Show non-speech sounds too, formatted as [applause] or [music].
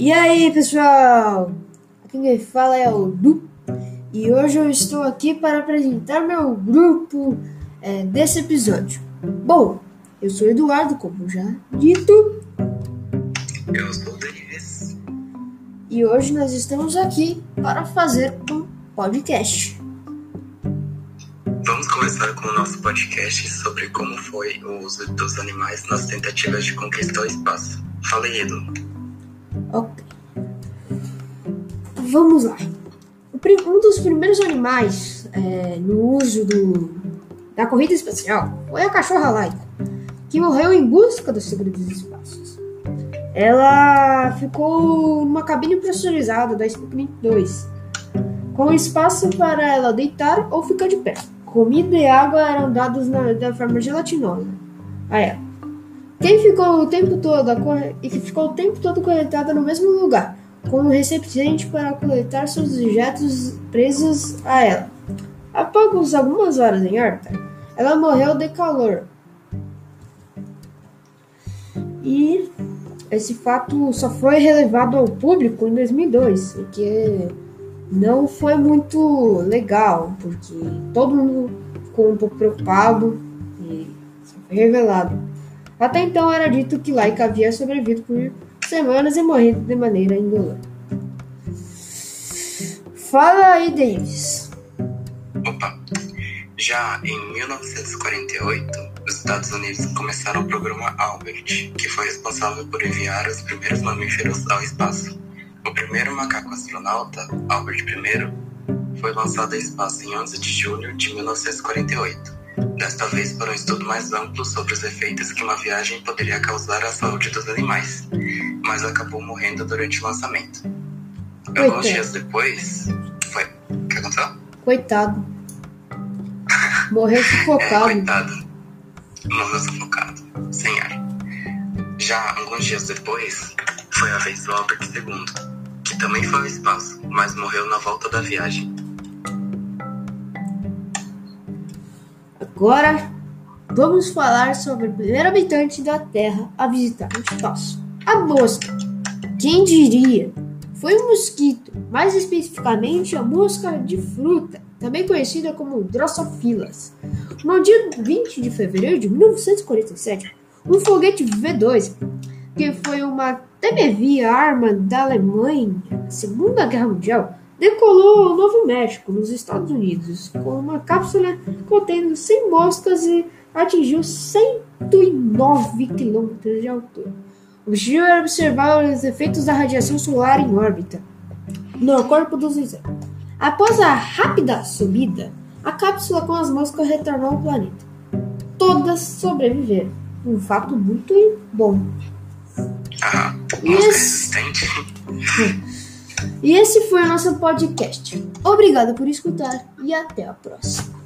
E aí, pessoal? Aqui quem fala é o Du. E hoje eu estou aqui para apresentar meu grupo é, desse episódio. Bom, eu sou Eduardo, como já dito. Eu sou o Denis. E hoje nós estamos aqui para fazer um podcast. Vamos começar com o nosso podcast sobre como foi o uso dos animais nas tentativas de conquistar o espaço. Fala aí, Edu. Ok. Vamos lá. Um dos primeiros animais é, no uso do, da corrida espacial foi a cachorra laica, que morreu em busca dos segredos dos espaços. Ela ficou numa cabine pressurizada da Sputnik 2, com espaço para ela deitar ou ficar de pé. Comida e água eram dados na, da forma gelatinosa a ela. Quem ficou o tempo todo e que ficou o tempo todo conectada no mesmo lugar, com um recipiente para coletar seus objetos presos a ela. Após algumas horas em órbita, ela morreu de calor. E esse fato só foi relevado ao público em 2002, o que não foi muito legal, porque todo mundo ficou um pouco preocupado e foi revelado. Até então era dito que Laika havia sobrevivido por semanas e morrido de maneira indolor. Fala aí, Davis. Opa! Já em 1948, os Estados Unidos começaram o programa Albert, que foi responsável por enviar os primeiros mamíferos ao espaço. O primeiro macaco astronauta, Albert I, foi lançado ao espaço em 11 de julho de 1948 desta vez para um estudo mais amplo sobre os efeitos que uma viagem poderia causar à saúde dos animais, mas acabou morrendo durante o lançamento. Coitado. Alguns dias depois. Foi. O que aconteceu? Coitado. Morreu sufocado. [laughs] é, coitado. Morreu sufocado. Sem ar. Já alguns dias depois, foi a vez do Albert II, que também foi ao espaço, mas morreu na volta da viagem. Agora vamos falar sobre o primeiro habitante da Terra a visitar o espaço. A mosca. Quem diria? Foi um mosquito, mais especificamente a mosca de fruta, também conhecida como Drosophilus. No dia 20 de fevereiro de 1947, um foguete V2, que foi uma temevia arma da Alemanha na Segunda Guerra Mundial, decolou ao Novo México, nos Estados Unidos, com uma cápsula contendo 100 moscas e atingiu 109 quilômetros de altura. O objetivo era observar os efeitos da radiação solar em órbita no corpo dos insetos. Após a rápida subida, a cápsula com as moscas retornou ao planeta. Todas sobreviveram. Um fato muito bom. Ah, mosca resistente. [laughs] E esse foi o nosso podcast. Obrigado por escutar e até a próxima.